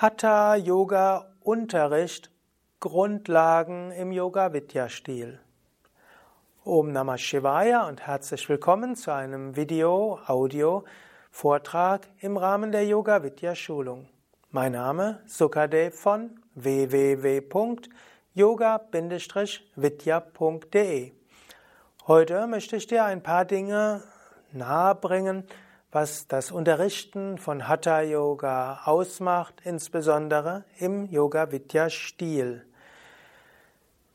Hatha Yoga Unterricht Grundlagen im Yoga Vidya Stil. Om Namah Shivaya und herzlich willkommen zu einem Video, Audio Vortrag im Rahmen der Yoga Vidya Schulung. Mein Name Sukadev von www.yoga-vidya.de. Heute möchte ich dir ein paar Dinge nahebringen, was das Unterrichten von Hatha Yoga ausmacht, insbesondere im Yoga Vidya Stil.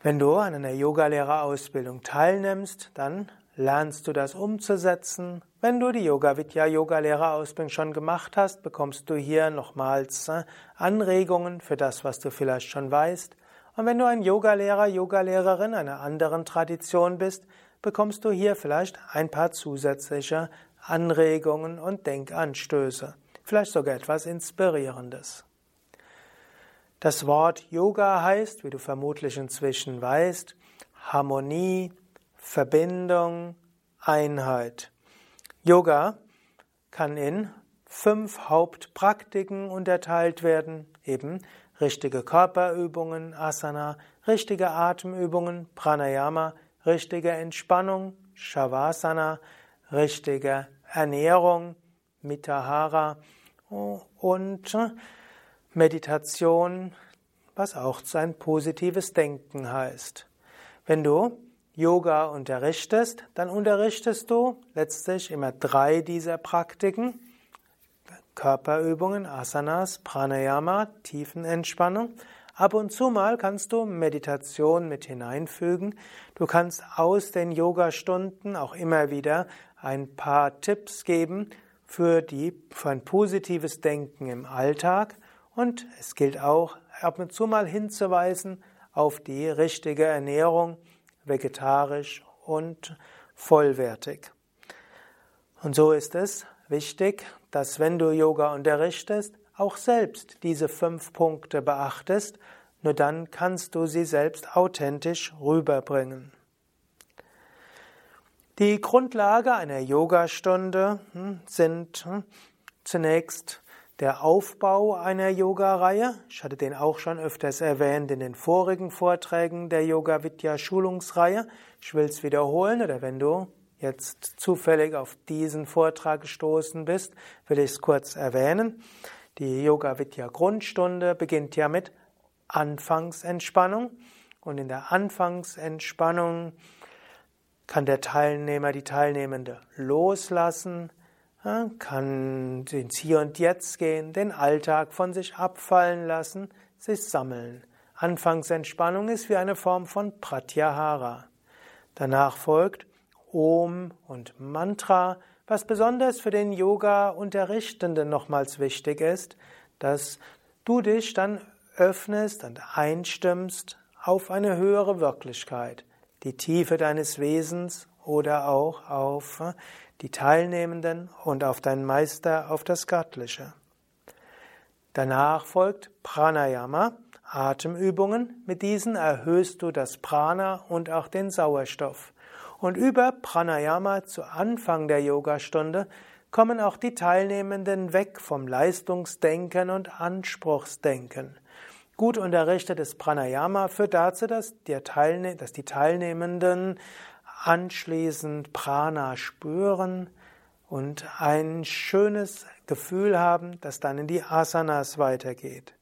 Wenn du an einer Yogalehrerausbildung teilnimmst, dann lernst du das umzusetzen. Wenn du die Yoga Vidya Yogalehrerausbildung schon gemacht hast, bekommst du hier nochmals äh, Anregungen für das, was du vielleicht schon weißt. Und wenn du ein Yogalehrer, Yogalehrerin einer anderen Tradition bist, bekommst du hier vielleicht ein paar zusätzliche Anregungen und Denkanstöße, vielleicht sogar etwas Inspirierendes. Das Wort Yoga heißt, wie du vermutlich inzwischen weißt, Harmonie, Verbindung, Einheit. Yoga kann in fünf Hauptpraktiken unterteilt werden, eben richtige Körperübungen, Asana, richtige Atemübungen, Pranayama, richtige Entspannung, Shavasana, richtige Ernährung, Mitahara und Meditation, was auch sein positives Denken heißt. Wenn du Yoga unterrichtest, dann unterrichtest du letztlich immer drei dieser Praktiken. Körperübungen, Asanas, Pranayama, Tiefenentspannung Ab und zu mal kannst du Meditation mit hineinfügen. Du kannst aus den Yoga-Stunden auch immer wieder ein paar Tipps geben für, die, für ein positives Denken im Alltag. Und es gilt auch, ab und zu mal hinzuweisen auf die richtige Ernährung, vegetarisch und vollwertig. Und so ist es wichtig, dass wenn du Yoga unterrichtest, auch selbst diese fünf Punkte beachtest, nur dann kannst du sie selbst authentisch rüberbringen. Die Grundlage einer Yogastunde hm, sind hm, zunächst der Aufbau einer Yoga-Reihe. Ich hatte den auch schon öfters erwähnt in den vorigen Vorträgen der Yoga Vidya Schulungsreihe. Ich will es wiederholen oder wenn du jetzt zufällig auf diesen Vortrag gestoßen bist, will ich es kurz erwähnen. Die Yoga Vidya Grundstunde beginnt ja mit Anfangsentspannung und in der Anfangsentspannung kann der Teilnehmer, die Teilnehmende loslassen, kann ins Hier und Jetzt gehen, den Alltag von sich abfallen lassen, sich sammeln. Anfangsentspannung ist wie eine Form von Pratyahara. Danach folgt Om und Mantra, was besonders für den Yoga-Unterrichtenden nochmals wichtig ist, dass du dich dann öffnest und einstimmst auf eine höhere Wirklichkeit, die Tiefe deines Wesens oder auch auf die Teilnehmenden und auf deinen Meister, auf das Göttliche. Danach folgt Pranayama, Atemübungen. Mit diesen erhöhst du das Prana und auch den Sauerstoff. Und über Pranayama zu Anfang der Yogastunde kommen auch die Teilnehmenden weg vom Leistungsdenken und Anspruchsdenken. Gut unterrichtetes Pranayama führt dazu, dass, dass die Teilnehmenden anschließend Prana spüren und ein schönes Gefühl haben, das dann in die Asanas weitergeht.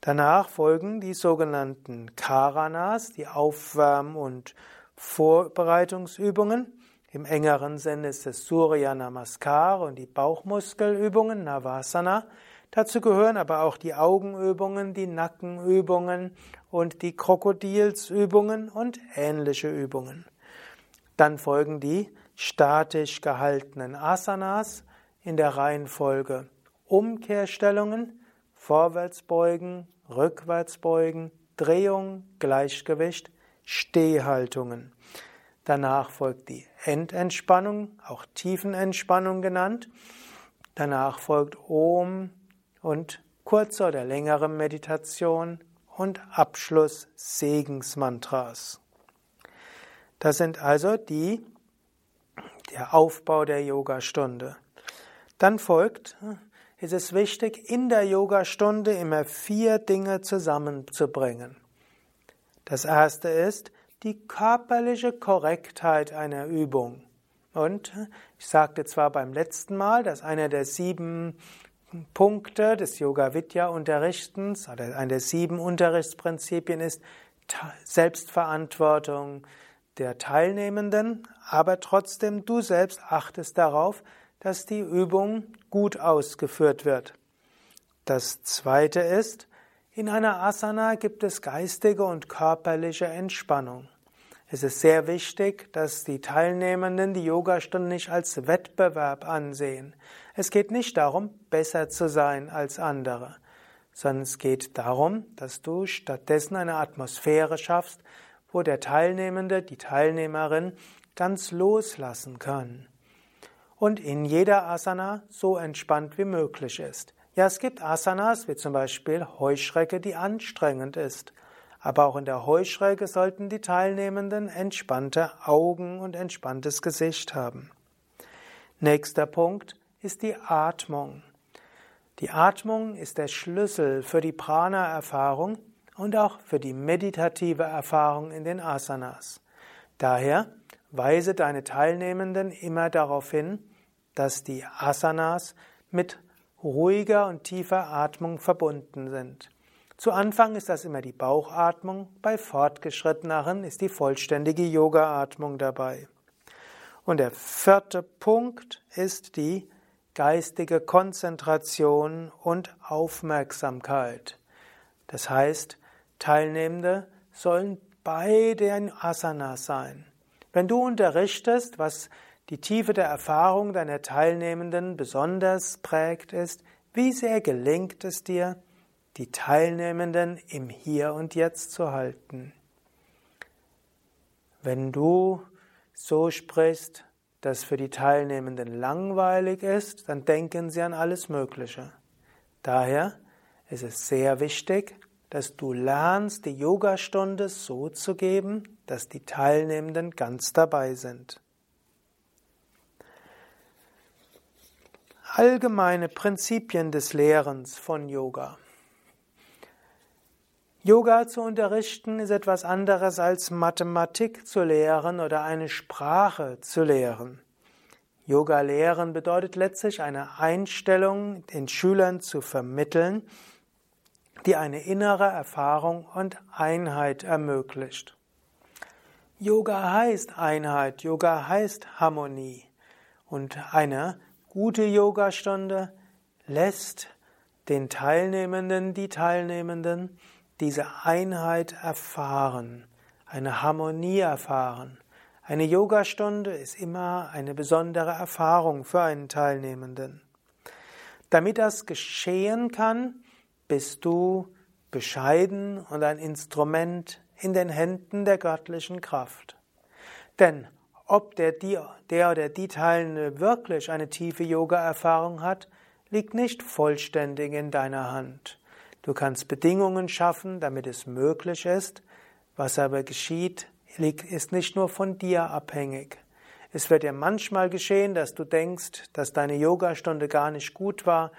Danach folgen die sogenannten Karanas, die Aufwärm- und Vorbereitungsübungen. Im engeren Sinne ist es Surya Namaskar und die Bauchmuskelübungen, Navasana. Dazu gehören aber auch die Augenübungen, die Nackenübungen und die Krokodilsübungen und ähnliche Übungen. Dann folgen die statisch gehaltenen Asanas in der Reihenfolge Umkehrstellungen, Vorwärtsbeugen, Rückwärtsbeugen, Drehung, Gleichgewicht, Stehhaltungen. Danach folgt die Endentspannung, auch Tiefenentspannung genannt. Danach folgt Om und kurze oder längere Meditation und Abschluss Segensmantras. Das sind also die, der Aufbau der Yogastunde. Dann folgt ist es wichtig, in der Yogastunde immer vier Dinge zusammenzubringen. Das erste ist die körperliche Korrektheit einer Übung. Und ich sagte zwar beim letzten Mal, dass einer der sieben Punkte des Yoga Vidya Unterrichtens oder einer der sieben Unterrichtsprinzipien ist Selbstverantwortung der Teilnehmenden, aber trotzdem du selbst achtest darauf, dass die Übung gut ausgeführt wird. Das zweite ist, in einer Asana gibt es geistige und körperliche Entspannung. Es ist sehr wichtig, dass die Teilnehmenden die Yogastunde nicht als Wettbewerb ansehen. Es geht nicht darum, besser zu sein als andere, sondern es geht darum, dass du stattdessen eine Atmosphäre schaffst, wo der Teilnehmende, die Teilnehmerin ganz loslassen kann. Und in jeder Asana so entspannt wie möglich ist. Ja, es gibt Asanas, wie zum Beispiel Heuschrecke, die anstrengend ist. Aber auch in der Heuschrecke sollten die Teilnehmenden entspannte Augen und entspanntes Gesicht haben. Nächster Punkt ist die Atmung. Die Atmung ist der Schlüssel für die Prana-Erfahrung und auch für die meditative Erfahrung in den Asanas. Daher weise deine Teilnehmenden immer darauf hin, dass die Asanas mit ruhiger und tiefer Atmung verbunden sind. Zu Anfang ist das immer die Bauchatmung, bei fortgeschritteneren ist die vollständige Yoga-Atmung dabei. Und der vierte Punkt ist die geistige Konzentration und Aufmerksamkeit. Das heißt, Teilnehmende sollen bei den Asanas sein. Wenn du unterrichtest, was die Tiefe der Erfahrung deiner Teilnehmenden besonders prägt, ist, wie sehr gelingt es dir, die Teilnehmenden im Hier und Jetzt zu halten. Wenn du so sprichst, dass für die Teilnehmenden langweilig ist, dann denken sie an alles Mögliche. Daher ist es sehr wichtig, dass du lernst, die Yogastunde so zu geben, dass die Teilnehmenden ganz dabei sind. Allgemeine Prinzipien des Lehrens von Yoga. Yoga zu unterrichten ist etwas anderes als Mathematik zu lehren oder eine Sprache zu lehren. Yoga lehren bedeutet letztlich eine Einstellung den Schülern zu vermitteln, die eine innere Erfahrung und Einheit ermöglicht. Yoga heißt Einheit, Yoga heißt Harmonie und eine gute Yogastunde lässt den Teilnehmenden, die Teilnehmenden, diese Einheit erfahren, eine Harmonie erfahren. Eine Yogastunde ist immer eine besondere Erfahrung für einen Teilnehmenden. Damit das geschehen kann, bist du bescheiden und ein Instrument in den Händen der göttlichen Kraft. Denn ob der, der oder die Teilnehmende wirklich eine tiefe Yoga-Erfahrung hat, liegt nicht vollständig in deiner Hand. Du kannst Bedingungen schaffen, damit es möglich ist. Was aber geschieht, ist nicht nur von dir abhängig. Es wird dir manchmal geschehen, dass du denkst, dass deine Yogastunde gar nicht gut war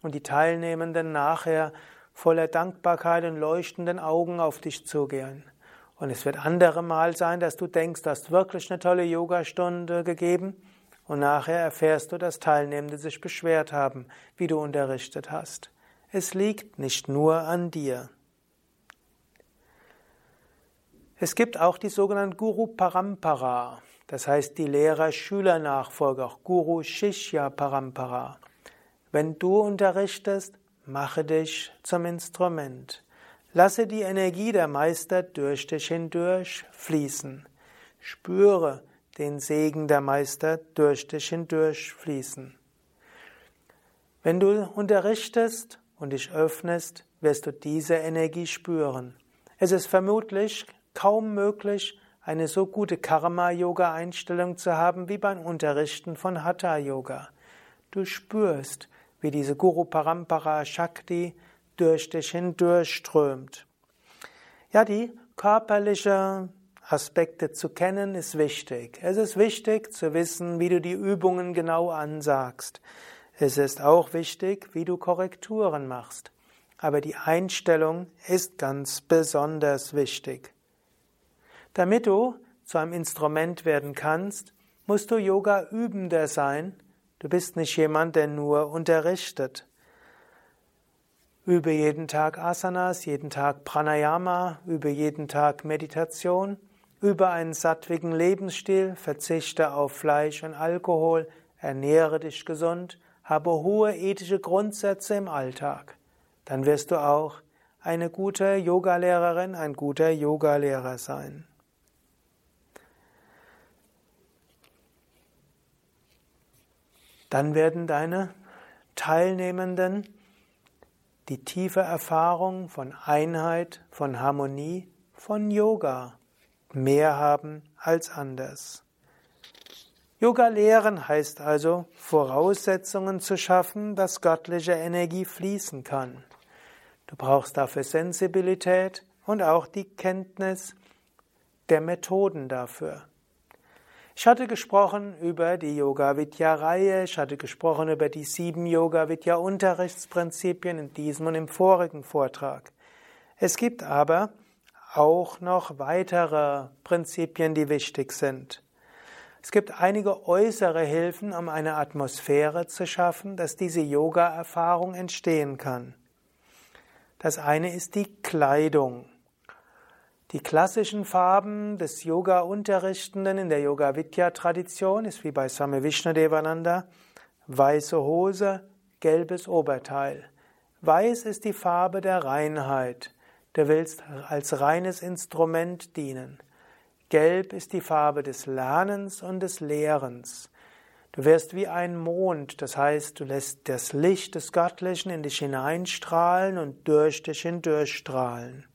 und die Teilnehmenden nachher voller Dankbarkeit und leuchtenden Augen auf dich zugehen. Und es wird andere Mal sein, dass du denkst, du hast wirklich eine tolle Yogastunde gegeben und nachher erfährst du, dass Teilnehmende sich beschwert haben, wie du unterrichtet hast. Es liegt nicht nur an dir. Es gibt auch die sogenannten Guru Parampara, das heißt die Lehrer-Schüler-Nachfolge, auch Guru Shishya Parampara. Wenn du unterrichtest, mache dich zum Instrument. Lasse die Energie der Meister durch dich hindurch fließen. Spüre den Segen der Meister durch dich hindurch fließen. Wenn du unterrichtest, und dich öffnest, wirst du diese Energie spüren. Es ist vermutlich kaum möglich, eine so gute Karma-Yoga-Einstellung zu haben wie beim Unterrichten von Hatha-Yoga. Du spürst, wie diese Guru Parampara Shakti durch dich hindurchströmt. Ja, die körperliche Aspekte zu kennen ist wichtig. Es ist wichtig zu wissen, wie du die Übungen genau ansagst. Es ist auch wichtig, wie du Korrekturen machst. Aber die Einstellung ist ganz besonders wichtig. Damit du zu einem Instrument werden kannst, musst du Yoga übender sein. Du bist nicht jemand, der nur unterrichtet. Übe jeden Tag Asanas, jeden Tag Pranayama, übe jeden Tag Meditation, übe einen sattwigen Lebensstil, verzichte auf Fleisch und Alkohol, ernähre dich gesund, habe hohe ethische Grundsätze im Alltag. Dann wirst du auch eine gute Yogalehrerin, ein guter Yogalehrer sein. Dann werden deine Teilnehmenden die tiefe Erfahrung von Einheit, von Harmonie, von Yoga mehr haben als anders. Yoga lehren heißt also, Voraussetzungen zu schaffen, dass göttliche Energie fließen kann. Du brauchst dafür Sensibilität und auch die Kenntnis der Methoden dafür. Ich hatte gesprochen über die Yoga Vidya Reihe, ich hatte gesprochen über die sieben Yoga Vidya Unterrichtsprinzipien in diesem und im vorigen Vortrag. Es gibt aber auch noch weitere Prinzipien, die wichtig sind. Es gibt einige äußere Hilfen, um eine Atmosphäre zu schaffen, dass diese Yoga-Erfahrung entstehen kann. Das eine ist die Kleidung. Die klassischen Farben des Yoga-Unterrichtenden in der Yoga-Vidya-Tradition ist wie bei Swami Vishnadevananda weiße Hose, gelbes Oberteil. Weiß ist die Farbe der Reinheit. Du willst als reines Instrument dienen. Gelb ist die Farbe des Lernens und des Lehrens. Du wirst wie ein Mond, das heißt, du lässt das Licht des Göttlichen in dich hineinstrahlen und durch dich hindurchstrahlen.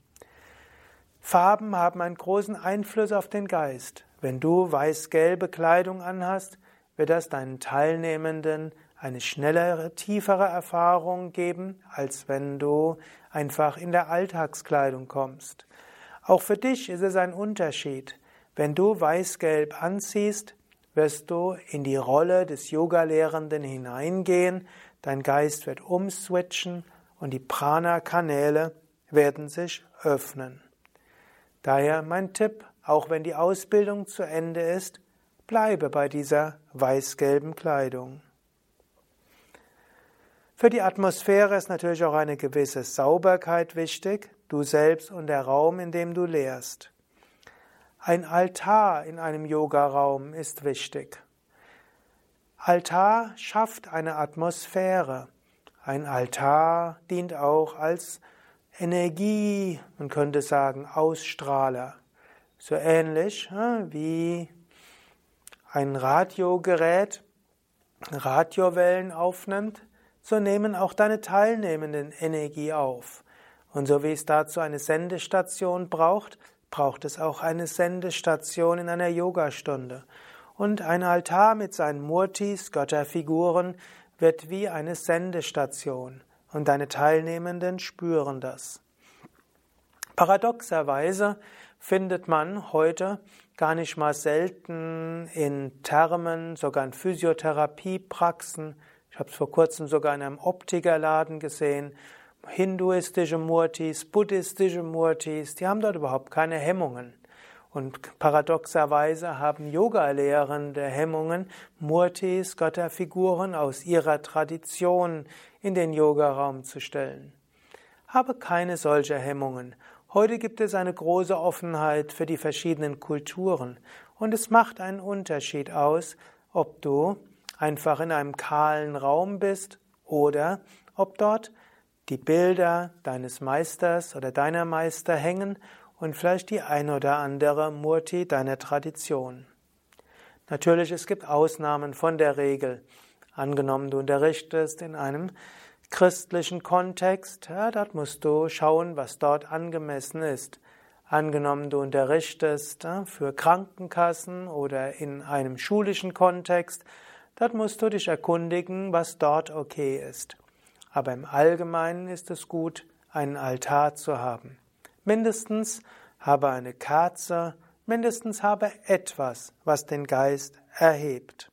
Farben haben einen großen Einfluss auf den Geist. Wenn du weiß-gelbe Kleidung anhast, wird das deinen Teilnehmenden eine schnellere, tiefere Erfahrung geben, als wenn du einfach in der Alltagskleidung kommst. Auch für dich ist es ein Unterschied. Wenn du weiß-gelb anziehst, wirst du in die Rolle des Yoga-Lehrenden hineingehen, dein Geist wird umswitchen und die Prana-Kanäle werden sich öffnen. Daher mein Tipp, auch wenn die Ausbildung zu Ende ist, bleibe bei dieser weiß-gelben Kleidung. Für die Atmosphäre ist natürlich auch eine gewisse Sauberkeit wichtig, du selbst und der Raum, in dem du lehrst. Ein Altar in einem Yogaraum ist wichtig. Altar schafft eine Atmosphäre. Ein Altar dient auch als Energie, man könnte sagen Ausstrahler. So ähnlich wie ein Radiogerät Radiowellen aufnimmt, so nehmen auch deine Teilnehmenden Energie auf. Und so wie es dazu eine Sendestation braucht, braucht es auch eine Sendestation in einer Yogastunde. Und ein Altar mit seinen Murtis, Götterfiguren, wird wie eine Sendestation und deine Teilnehmenden spüren das. Paradoxerweise findet man heute gar nicht mal selten in Thermen, sogar in Physiotherapiepraxen, ich habe es vor kurzem sogar in einem Optikerladen gesehen, hinduistische Murtis, buddhistische Murtis, die haben dort überhaupt keine Hemmungen. Und paradoxerweise haben Yoga-Lehrende Hemmungen, Murtis, Götterfiguren aus ihrer Tradition in den Yogaraum zu stellen. Habe keine solcher Hemmungen. Heute gibt es eine große Offenheit für die verschiedenen Kulturen und es macht einen Unterschied aus, ob du einfach in einem kahlen Raum bist oder ob dort die Bilder deines Meisters oder deiner Meister hängen und vielleicht die ein oder andere Murti deiner Tradition. Natürlich, es gibt Ausnahmen von der Regel. Angenommen, du unterrichtest in einem christlichen Kontext, ja, dort musst du schauen, was dort angemessen ist. Angenommen, du unterrichtest ja, für Krankenkassen oder in einem schulischen Kontext, dort musst du dich erkundigen, was dort okay ist. Aber im Allgemeinen ist es gut, einen Altar zu haben. Mindestens habe eine Kerze, mindestens habe etwas, was den Geist erhebt.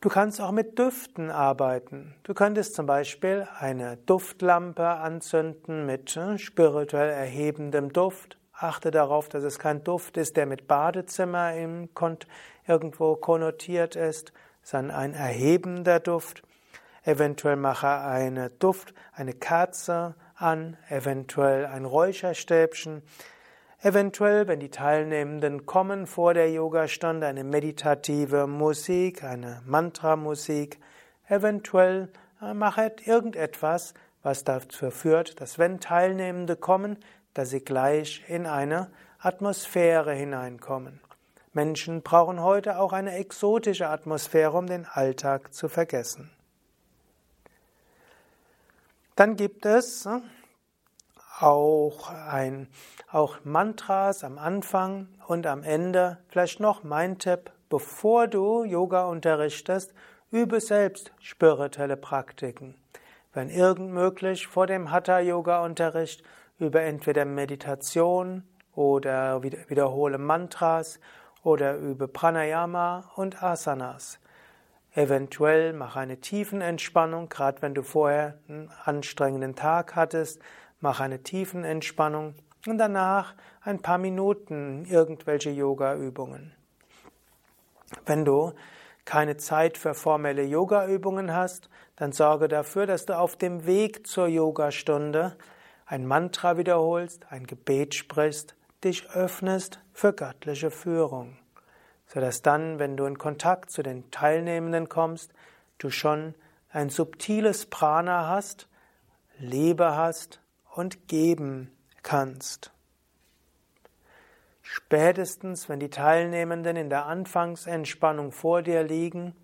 Du kannst auch mit Düften arbeiten. Du könntest zum Beispiel eine Duftlampe anzünden mit äh, spirituell erhebendem Duft. Achte darauf, dass es kein Duft ist, der mit Badezimmer irgendwo konnotiert ist, sondern ein erhebender Duft. Eventuell mache eine Duft, eine Kerze an, eventuell ein Räucherstäbchen. Eventuell, wenn die Teilnehmenden kommen vor der Yogastunde, eine meditative Musik, eine Mantra-Musik. Eventuell äh, mache irgendetwas, was dazu führt, dass wenn Teilnehmende kommen, dass sie gleich in eine Atmosphäre hineinkommen. Menschen brauchen heute auch eine exotische Atmosphäre, um den Alltag zu vergessen. Dann gibt es äh, auch ein, auch Mantras am Anfang und am Ende. Vielleicht noch mein Tipp, bevor du Yoga unterrichtest, übe selbst spirituelle Praktiken. Wenn irgend möglich, vor dem Hatha-Yoga-Unterricht über entweder Meditation oder wiederhole Mantras oder übe Pranayama und Asanas. Eventuell mach eine Tiefenentspannung, gerade wenn du vorher einen anstrengenden Tag hattest, Mach eine Tiefenentspannung und danach ein paar Minuten irgendwelche Yoga-Übungen. Wenn du keine Zeit für formelle Yoga-Übungen hast, dann sorge dafür, dass du auf dem Weg zur Yogastunde ein Mantra wiederholst, ein Gebet sprichst, dich öffnest für göttliche Führung, sodass dann, wenn du in Kontakt zu den Teilnehmenden kommst, du schon ein subtiles Prana hast, Liebe hast und geben kannst. Spätestens, wenn die Teilnehmenden in der Anfangsentspannung vor dir liegen,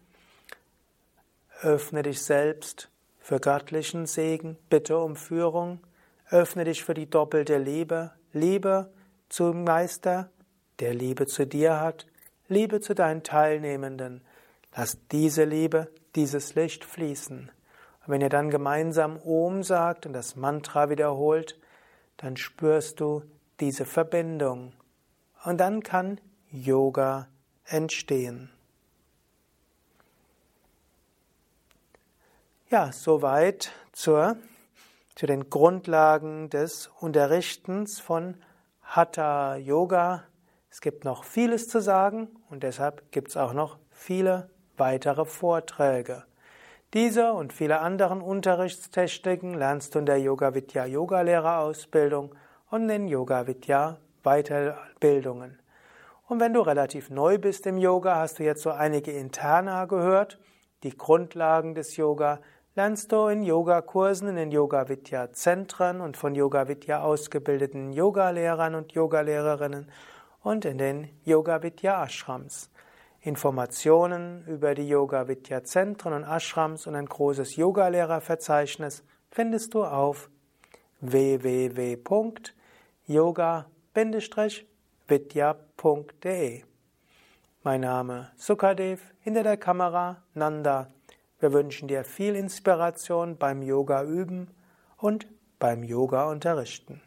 öffne dich selbst für göttlichen Segen, bitte um Führung, öffne dich für die doppelte Liebe, Liebe zum Meister, der Liebe zu dir hat, Liebe zu deinen Teilnehmenden. Lass diese Liebe, dieses Licht fließen. Und wenn ihr dann gemeinsam Om sagt und das Mantra wiederholt, dann spürst du diese Verbindung. Und dann kann Yoga entstehen. Ja, soweit zur, zu den Grundlagen des Unterrichtens von Hatha Yoga. Es gibt noch vieles zu sagen und deshalb gibt es auch noch viele weitere Vorträge. Diese und viele anderen Unterrichtstechniken lernst du in der Yoga Vidya Yogalehrerausbildung und in Yoga Vidya Weiterbildungen. Und wenn du relativ neu bist im Yoga, hast du jetzt so einige Interna gehört. Die Grundlagen des Yoga lernst du in Yogakursen, in den Yoga Vidya Zentren und von Yoga Vidya ausgebildeten Yogalehrern und Yogalehrerinnen und in den Yoga Vidya Ashrams. Informationen über die Yoga Vidya Zentren und Ashrams und ein großes Yogalehrerverzeichnis findest du auf www.yoga-vidya.de. Mein Name Sukadev, hinter der Kamera Nanda. Wir wünschen dir viel Inspiration beim Yoga üben und beim Yoga unterrichten.